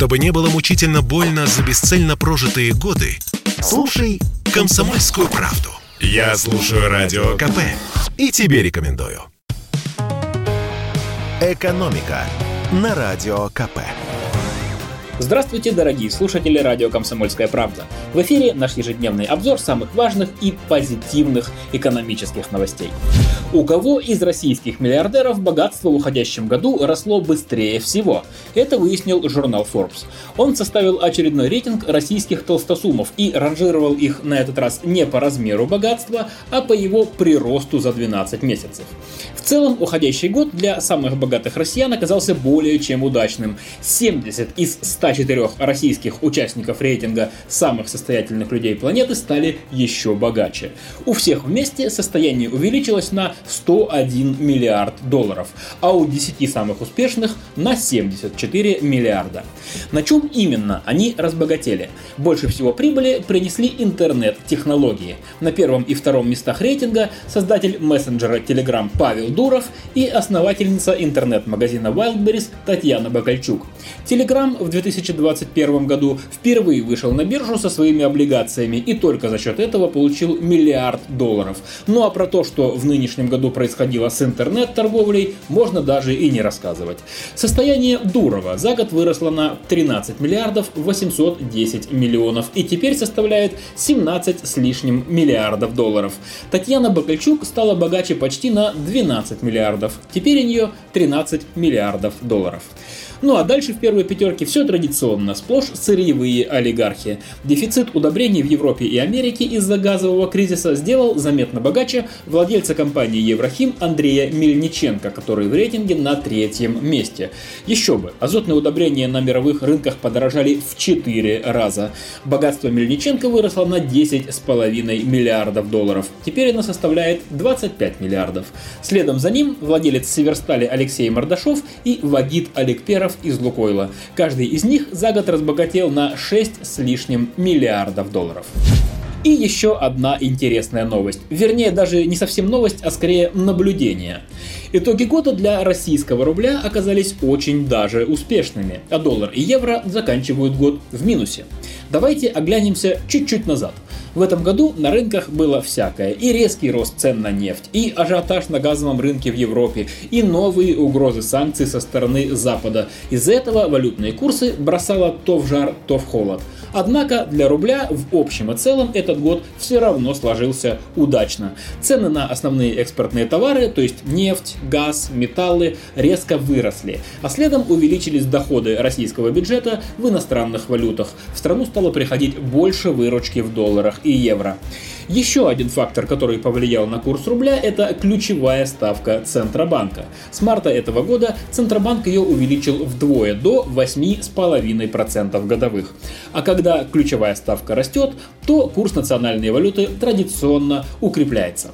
Чтобы не было мучительно больно за бесцельно прожитые годы, слушай «Комсомольскую правду». Я слушаю Радио КП и тебе рекомендую. «Экономика» на Радио КП. Здравствуйте, дорогие слушатели радио «Комсомольская правда». В эфире наш ежедневный обзор самых важных и позитивных экономических новостей. У кого из российских миллиардеров богатство в уходящем году росло быстрее всего? Это выяснил журнал Forbes. Он составил очередной рейтинг российских толстосумов и ранжировал их на этот раз не по размеру богатства, а по его приросту за 12 месяцев. В целом, уходящий год для самых богатых россиян оказался более чем удачным. 70 из 104 российских участников рейтинга самых состоятельных людей планеты стали еще богаче. У всех вместе состояние увеличилось на 101 миллиард долларов, а у 10 самых успешных на 74 миллиарда. На чем именно они разбогатели? Больше всего прибыли принесли интернет-технологии. На первом и втором местах рейтинга создатель мессенджера Telegram Павел Дуров и основательница интернет-магазина Wildberries Татьяна Бакальчук. Telegram в 2021 году впервые вышел на биржу со своими облигациями и только за счет этого получил миллиард долларов. Ну а про то, что в нынешнем году происходило с интернет-торговлей, можно даже и не рассказывать. Состояние Дурова за год выросло на 13 миллиардов 810 миллионов и теперь составляет 17 с лишним миллиардов долларов. Татьяна Бакальчук стала богаче почти на 12 12 миллиардов. Теперь у нее 13 миллиардов долларов. Ну а дальше в первой пятерке все традиционно, сплошь сырьевые олигархи. Дефицит удобрений в Европе и Америке из-за газового кризиса сделал заметно богаче владельца компании Еврохим Андрея Мельниченко, который в рейтинге на третьем месте. Еще бы, азотные удобрения на мировых рынках подорожали в 4 раза. Богатство Мельниченко выросло на 10,5 миллиардов долларов. Теперь оно составляет 25 миллиардов. Следом за ним владелец Северстали Алексей Мордашов и Вагит долларов из Лукойла. Каждый из них за год разбогател на 6 с лишним миллиардов долларов. И еще одна интересная новость. Вернее, даже не совсем новость, а скорее наблюдение. Итоги года для российского рубля оказались очень даже успешными, а доллар и евро заканчивают год в минусе. Давайте оглянемся чуть-чуть назад – в этом году на рынках было всякое. И резкий рост цен на нефть, и ажиотаж на газовом рынке в Европе, и новые угрозы санкций со стороны Запада. Из-за этого валютные курсы бросало то в жар, то в холод. Однако для рубля в общем и целом этот год все равно сложился удачно. Цены на основные экспортные товары, то есть нефть, газ, металлы, резко выросли, а следом увеличились доходы российского бюджета в иностранных валютах. В страну стало приходить больше выручки в долларах и евро. Еще один фактор, который повлиял на курс рубля, это ключевая ставка Центробанка. С марта этого года Центробанк ее увеличил вдвое, до 8,5% годовых. А когда ключевая ставка растет, то курс национальной валюты традиционно укрепляется.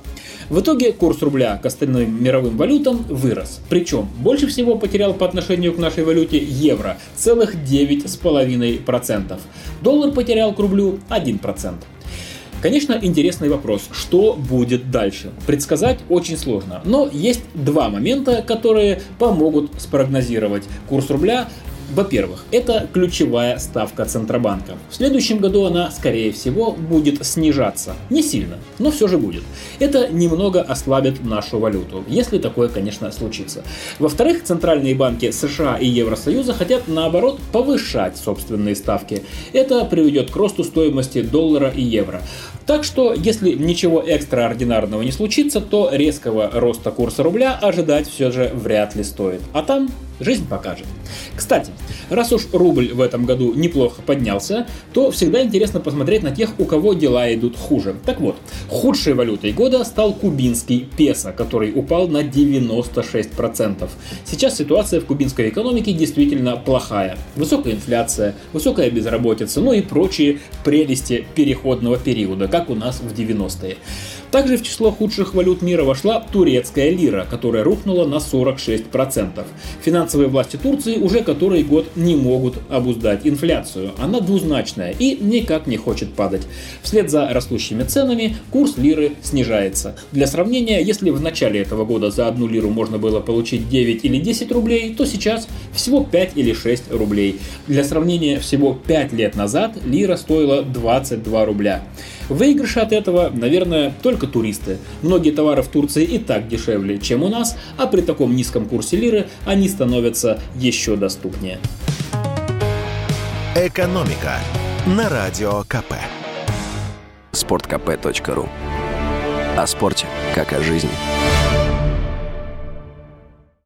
В итоге курс рубля к остальным мировым валютам вырос. Причем больше всего потерял по отношению к нашей валюте евро целых 9,5%. Доллар потерял к рублю 1%. Конечно, интересный вопрос, что будет дальше. Предсказать очень сложно, но есть два момента, которые помогут спрогнозировать курс рубля во-первых, это ключевая ставка Центробанка. В следующем году она, скорее всего, будет снижаться. Не сильно, но все же будет. Это немного ослабит нашу валюту, если такое, конечно, случится. Во-вторых, центральные банки США и Евросоюза хотят, наоборот, повышать собственные ставки. Это приведет к росту стоимости доллара и евро. Так что, если ничего экстраординарного не случится, то резкого роста курса рубля ожидать все же вряд ли стоит. А там Жизнь покажет. Кстати, раз уж рубль в этом году неплохо поднялся, то всегда интересно посмотреть на тех, у кого дела идут хуже. Так вот, худшей валютой года стал кубинский песо, который упал на 96%. Сейчас ситуация в кубинской экономике действительно плохая. Высокая инфляция, высокая безработица, ну и прочие прелести переходного периода, как у нас в 90-е. Также в число худших валют мира вошла турецкая лира, которая рухнула на 46%. Финансовые власти Турции уже который год не могут обуздать инфляцию. Она двузначная и никак не хочет падать. Вслед за растущими ценами курс лиры снижается. Для сравнения, если в начале этого года за одну лиру можно было получить 9 или 10 рублей, то сейчас всего 5 или 6 рублей. Для сравнения, всего 5 лет назад лира стоила 22 рубля. Выигрыши от этого, наверное, только туристы. Многие товары в Турции и так дешевле, чем у нас, а при таком низком курсе лиры они становятся еще доступнее. Экономика на радио КП. Спорткп.ру О спорте, как о жизни.